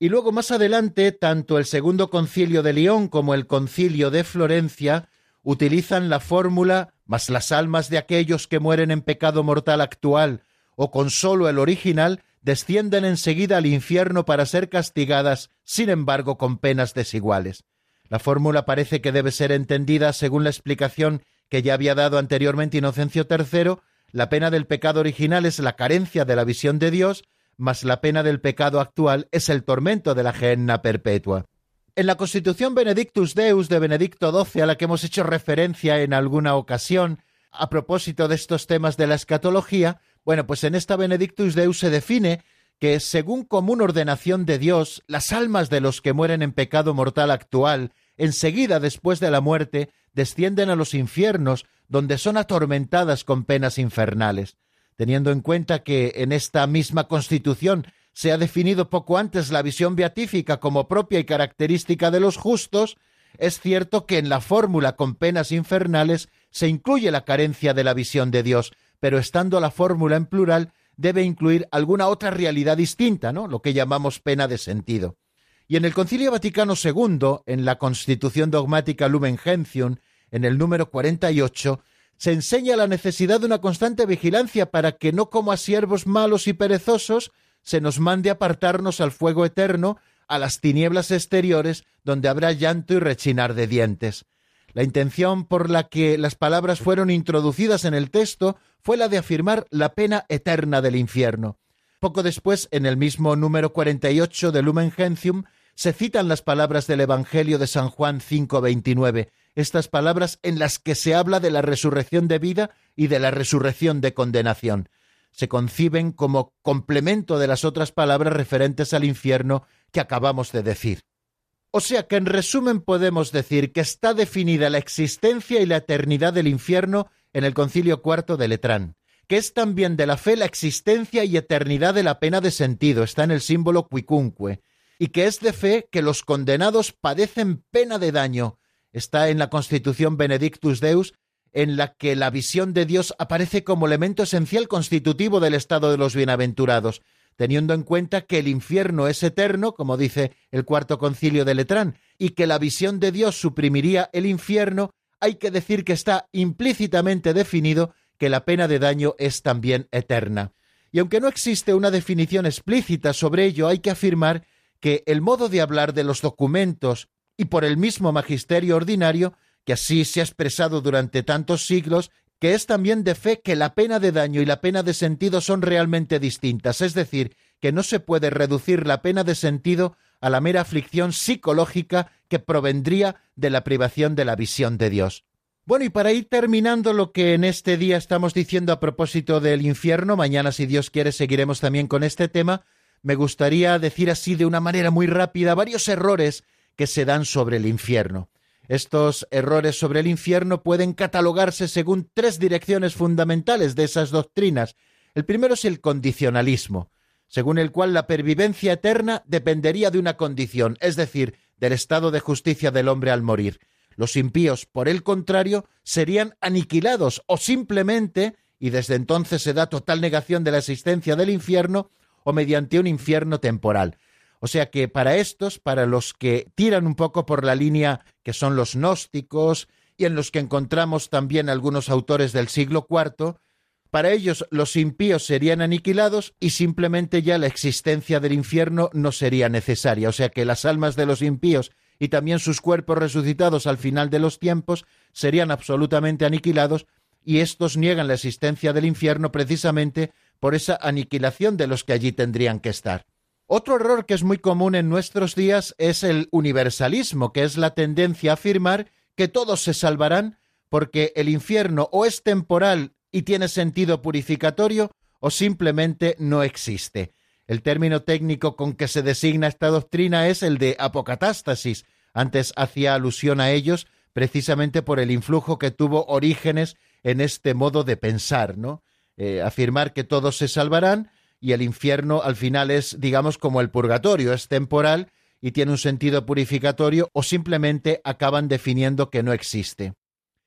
Y luego más adelante, tanto el segundo concilio de León como el concilio de Florencia utilizan la fórmula mas las almas de aquellos que mueren en pecado mortal actual o con solo el original descienden enseguida al infierno para ser castigadas, sin embargo, con penas desiguales. La fórmula parece que debe ser entendida según la explicación que ya había dado anteriormente Inocencio III, la pena del pecado original es la carencia de la visión de Dios, mas la pena del pecado actual es el tormento de la gehenna perpetua. En la Constitución Benedictus Deus de Benedicto XII, a la que hemos hecho referencia en alguna ocasión, a propósito de estos temas de la escatología, bueno, pues en esta Benedictus Deus se define que, según común ordenación de Dios, las almas de los que mueren en pecado mortal actual, enseguida después de la muerte, descienden a los infiernos, donde son atormentadas con penas infernales. Teniendo en cuenta que en esta misma Constitución se ha definido poco antes la visión beatífica como propia y característica de los justos, es cierto que en la fórmula con penas infernales se incluye la carencia de la visión de Dios, pero estando la fórmula en plural, debe incluir alguna otra realidad distinta, ¿no? Lo que llamamos pena de sentido. Y en el Concilio Vaticano II, en la Constitución Dogmática Lumen Gentium, en el número 48, se enseña la necesidad de una constante vigilancia para que no como a siervos malos y perezosos se nos mande apartarnos al fuego eterno, a las tinieblas exteriores, donde habrá llanto y rechinar de dientes. La intención por la que las palabras fueron introducidas en el texto fue la de afirmar la pena eterna del infierno. Poco después, en el mismo número 48 de Lumen Gentium, se citan las palabras del Evangelio de San Juan 5:29, estas palabras en las que se habla de la resurrección de vida y de la resurrección de condenación. Se conciben como complemento de las otras palabras referentes al infierno que acabamos de decir. O sea que en resumen podemos decir que está definida la existencia y la eternidad del infierno en el concilio cuarto de Letrán, que es también de la fe la existencia y eternidad de la pena de sentido, está en el símbolo quicunque, y que es de fe que los condenados padecen pena de daño, está en la Constitución Benedictus Deus, en la que la visión de Dios aparece como elemento esencial constitutivo del estado de los bienaventurados, teniendo en cuenta que el infierno es eterno, como dice el cuarto concilio de Letrán, y que la visión de Dios suprimiría el infierno, hay que decir que está implícitamente definido que la pena de daño es también eterna. Y aunque no existe una definición explícita sobre ello, hay que afirmar que el modo de hablar de los documentos y por el mismo magisterio ordinario, que así se ha expresado durante tantos siglos, que es también de fe que la pena de daño y la pena de sentido son realmente distintas, es decir, que no se puede reducir la pena de sentido a la mera aflicción psicológica que provendría de la privación de la visión de Dios. Bueno, y para ir terminando lo que en este día estamos diciendo a propósito del infierno, mañana si Dios quiere seguiremos también con este tema, me gustaría decir así de una manera muy rápida varios errores que se dan sobre el infierno. Estos errores sobre el infierno pueden catalogarse según tres direcciones fundamentales de esas doctrinas. El primero es el condicionalismo, según el cual la pervivencia eterna dependería de una condición, es decir, del estado de justicia del hombre al morir. Los impíos, por el contrario, serían aniquilados o simplemente, y desde entonces se da total negación de la existencia del infierno, o mediante un infierno temporal. O sea que para estos, para los que tiran un poco por la línea que son los gnósticos y en los que encontramos también algunos autores del siglo IV, Para ellos los impíos serían aniquilados y simplemente ya la existencia del infierno no sería necesaria, o sea que las almas de los impíos y también sus cuerpos resucitados al final de los tiempos serían absolutamente aniquilados y estos niegan la existencia del infierno precisamente por esa aniquilación de los que allí tendrían que estar. Otro error que es muy común en nuestros días es el universalismo, que es la tendencia a afirmar que todos se salvarán porque el infierno o es temporal y tiene sentido purificatorio o simplemente no existe. El término técnico con que se designa esta doctrina es el de apocatástasis. Antes hacía alusión a ellos precisamente por el influjo que tuvo Orígenes en este modo de pensar, ¿no? Eh, afirmar que todos se salvarán y el infierno al final es, digamos, como el purgatorio, es temporal y tiene un sentido purificatorio o simplemente acaban definiendo que no existe.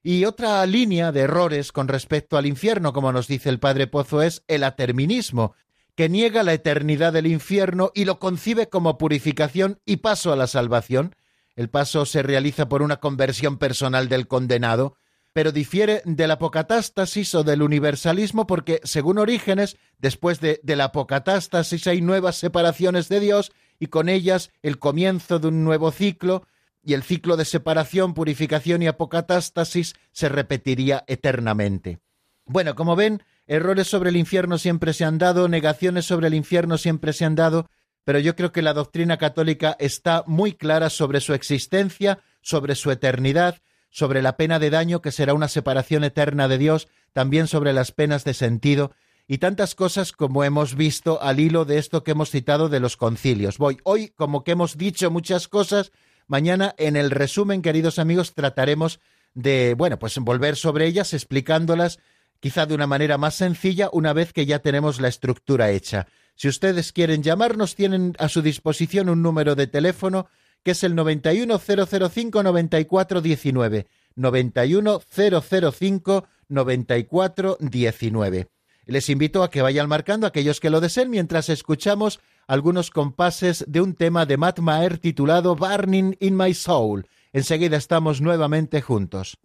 Y otra línea de errores con respecto al infierno, como nos dice el padre Pozo, es el aterminismo, que niega la eternidad del infierno y lo concibe como purificación y paso a la salvación. El paso se realiza por una conversión personal del condenado, pero difiere del apocatástasis o del universalismo porque, según Orígenes, después de, la apocatástasis hay nuevas separaciones de Dios y con ellas el comienzo de un nuevo ciclo, y el ciclo de separación, purificación y apocatástasis se repetiría eternamente. Bueno, como ven, errores sobre el infierno siempre se han dado, negaciones sobre el infierno siempre se han dado, pero yo creo que la doctrina católica está muy clara sobre su existencia, sobre su eternidad, sobre la pena de daño que será una separación eterna de Dios, también sobre las penas de sentido y tantas cosas como hemos visto al hilo de esto que hemos citado de los concilios. Voy, hoy como que hemos dicho muchas cosas, mañana en el resumen, queridos amigos, trataremos de, bueno, pues volver sobre ellas explicándolas quizá de una manera más sencilla una vez que ya tenemos la estructura hecha. Si ustedes quieren llamarnos, tienen a su disposición un número de teléfono que es el 910059419. 910059419. Les invito a que vayan marcando aquellos que lo deseen mientras escuchamos algunos compases de un tema de Matt Maher titulado Burning in My Soul. Enseguida estamos nuevamente juntos.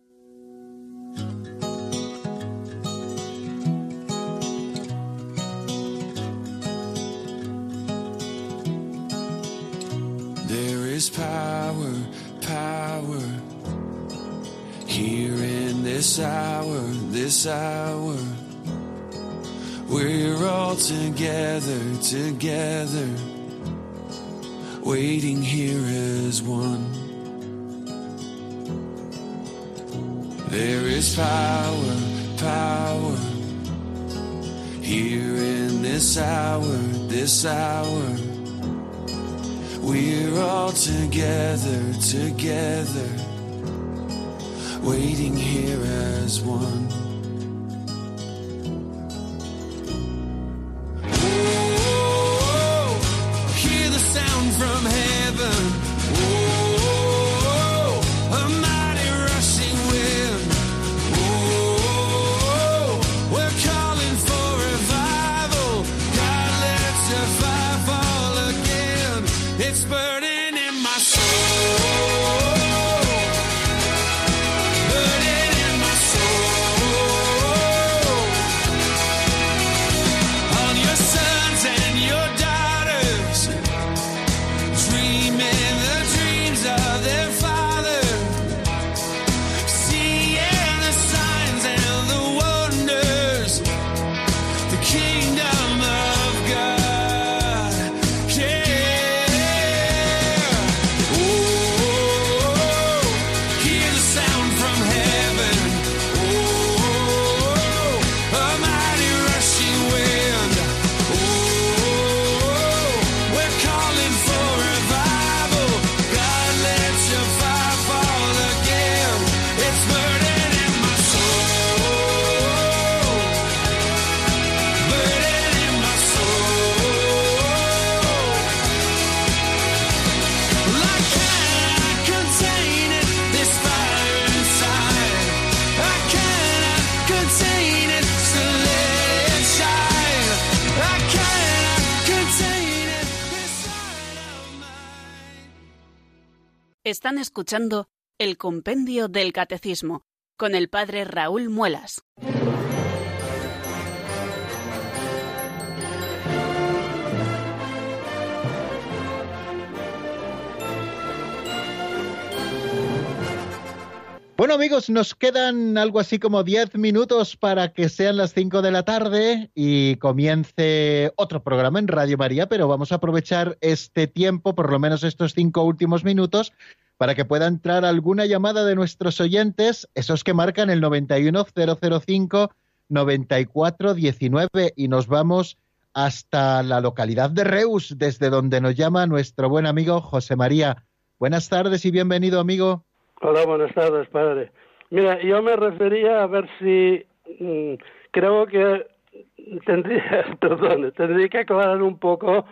Is power, power. Here in this hour, this hour. We're all together, together. Waiting here as one. There is power, power. Here in this hour, this hour. We're all together, together, waiting here as one. Están escuchando el Compendio del Catecismo con el Padre Raúl Muelas. Bueno amigos, nos quedan algo así como 10 minutos para que sean las 5 de la tarde y comience otro programa en Radio María, pero vamos a aprovechar este tiempo, por lo menos estos cinco últimos minutos, para que pueda entrar alguna llamada de nuestros oyentes, esos que marcan el 91005 9419 y nos vamos hasta la localidad de Reus, desde donde nos llama nuestro buen amigo José María. Buenas tardes y bienvenido, amigo. Hola, buenas tardes, padre. Mira, yo me refería a ver si mm, creo que tendría, perdón, tendría que aclarar un poco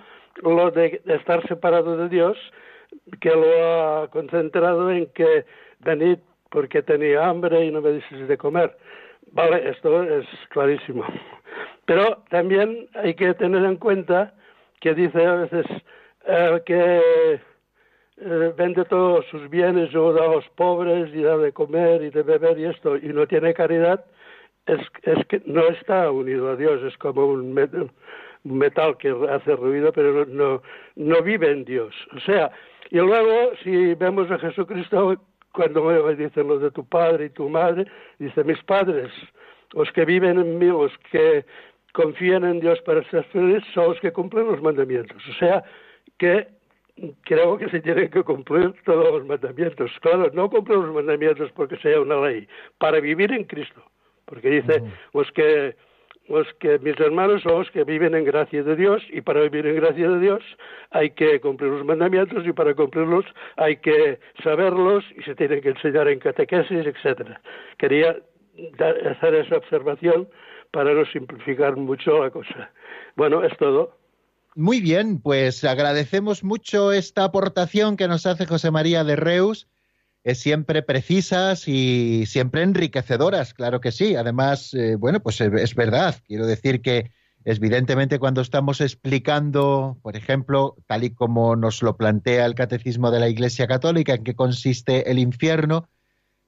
lo de, estar separado de Dios, que lo ha concentrado en que venid porque tenía hambre y no me dices de comer. Vale, esto es clarísimo. Pero también hay que tener en cuenta que dice a veces eh, que eh, vende todos sus bienes o da a los pobres y da de comer y de beber y esto y no tiene caridad, es, es que no está unido a Dios, es como un metal, un metal que hace ruido pero no, no vive en Dios. O sea, y luego si vemos a Jesucristo cuando me dicen los de tu padre y tu madre, dice mis padres, los que viven en mí, los que confían en Dios para ser felices, son los que cumplen los mandamientos. O sea, que creo que se tienen que cumplir todos los mandamientos. Claro, no cumplir los mandamientos porque sea una ley, para vivir en Cristo. Porque dice, los que los que mis hermanos son los que viven en gracia de Dios y para vivir en gracia de Dios hay que cumplir los mandamientos y para cumplirlos hay que saberlos y se tienen que enseñar en catequesis, etcétera. Quería hacer esa observación para no simplificar mucho la cosa. Bueno, es todo. Muy bien, pues agradecemos mucho esta aportación que nos hace José María de Reus. Es siempre precisas y siempre enriquecedoras, claro que sí. Además, eh, bueno, pues es verdad. Quiero decir que evidentemente cuando estamos explicando, por ejemplo, tal y como nos lo plantea el Catecismo de la Iglesia Católica, en qué consiste el infierno,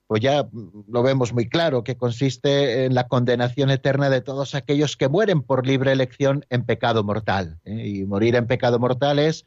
pues ya lo vemos muy claro, que consiste en la condenación eterna de todos aquellos que mueren por libre elección en pecado mortal. ¿eh? Y morir en pecado mortal es,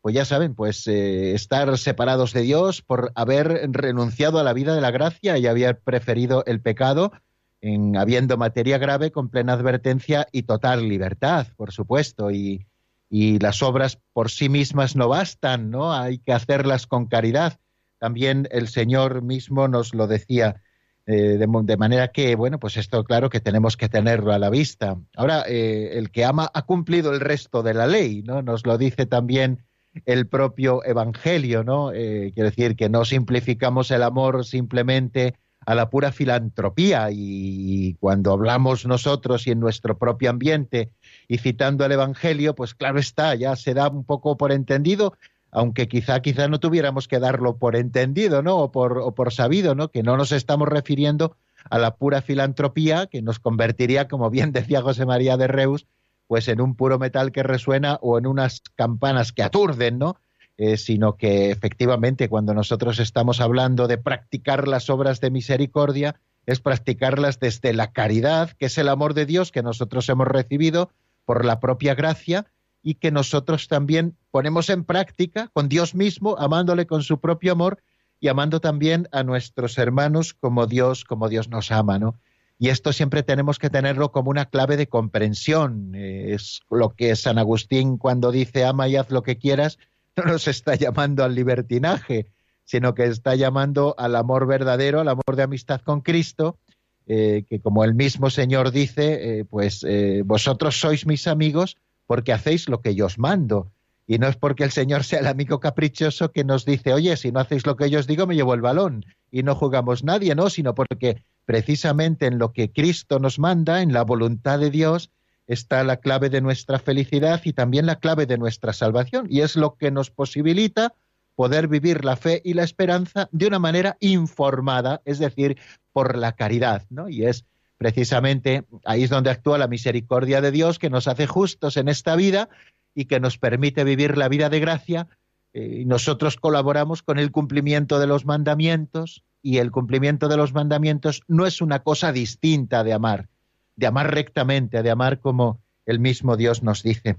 pues ya saben, pues eh, estar separados de Dios por haber renunciado a la vida de la gracia y haber preferido el pecado, en habiendo materia grave con plena advertencia y total libertad, por supuesto. Y, las obras por sí mismas no bastan, ¿no? Hay que hacerlas con caridad también el Señor mismo nos lo decía. Eh, de, manera que, bueno, pues esto claro que tenemos que tenerlo a la vista. Ahora, eh, el que ama ha cumplido el resto de la ley, ¿no? Nos lo dice también el propio Evangelio, ¿no? Eh, quiero decir que no simplificamos el amor simplemente a la pura filantropía y cuando hablamos nosotros y en nuestro propio ambiente y citando el Evangelio, pues claro está, ya se da un poco por entendido aunque quizá quizá no tuviéramos que darlo por entendido, ¿no? O por, o por sabido, ¿no? Que no nos estamos refiriendo a la pura filantropía que nos convertiría, como bien decía José María de Reus, pues en un puro metal que resuena o en unas campanas que aturden, ¿no? Eh, sino que efectivamente cuando nosotros estamos hablando de practicar las obras de misericordia, es practicarlas desde la caridad, que es el amor de Dios que nosotros hemos recibido por la propia gracia, y que nosotros también ponemos en práctica con Dios mismo, amándole con su propio amor y amando también a nuestros hermanos como Dios, como Dios nos ama, ¿no? Y esto siempre tenemos que tenerlo como una clave de comprensión. Es lo que San Agustín cuando dice ama y haz lo que quieras, no nos está llamando al libertinaje, sino que está llamando al amor verdadero, al amor de amistad con Cristo, eh, que como el mismo Señor dice, eh, pues eh, vosotros sois mis amigos porque hacéis lo que yo os mando. Y no es porque el Señor sea el amigo caprichoso que nos dice, oye, si no hacéis lo que yo os digo, me llevo el balón y no jugamos nadie, no, sino porque precisamente en lo que Cristo nos manda, en la voluntad de Dios, está la clave de nuestra felicidad y también la clave de nuestra salvación. Y es lo que nos posibilita poder vivir la fe y la esperanza de una manera informada, es decir, por la caridad, ¿no? Y es precisamente ahí es donde actúa la misericordia de Dios que nos hace justos en esta vida y que nos permite vivir la vida de gracia eh, y nosotros colaboramos con el cumplimiento de los mandamientos y el cumplimiento de los mandamientos no es una cosa distinta de amar, de amar rectamente, de amar como el mismo Dios nos dice.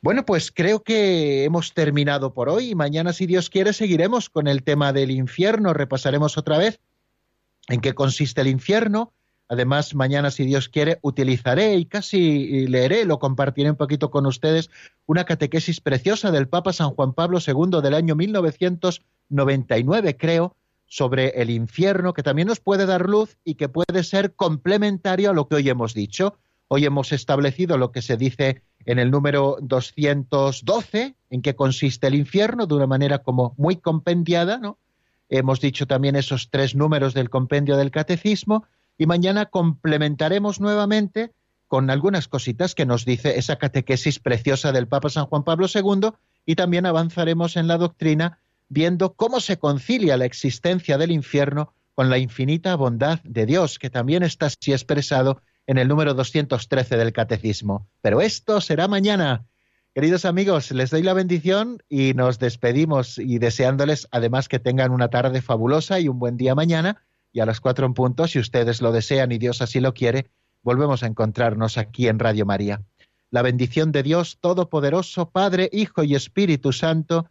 Bueno, pues creo que hemos terminado por hoy y mañana, si Dios quiere, seguiremos con el tema del infierno, repasaremos otra vez en qué consiste el infierno. Además, mañana, si Dios quiere, utilizaré y casi leeré, lo compartiré un poquito con ustedes, una catequesis preciosa del Papa San Juan Pablo II del año 1999, creo, sobre el infierno, que también nos puede dar luz y que puede ser complementario a lo que hoy hemos dicho. Hoy hemos establecido lo que se dice en el número 212, en qué consiste el infierno, de una manera como muy compendiada, ¿no? Hemos dicho también esos tres números del compendio del catecismo y mañana complementaremos nuevamente con algunas cositas que nos dice esa catequesis preciosa del Papa San Juan Pablo II y también avanzaremos en la doctrina viendo cómo se concilia la existencia del infierno con la infinita bondad de Dios, que también está así expresado en el número 213 del Catecismo. Pero esto será mañana. Queridos amigos, les doy la bendición y nos despedimos y deseándoles además que tengan una tarde fabulosa y un buen día mañana. Y a las cuatro en punto, si ustedes lo desean y Dios así lo quiere, volvemos a encontrarnos aquí en Radio María. La bendición de Dios Todopoderoso, Padre, Hijo y Espíritu Santo,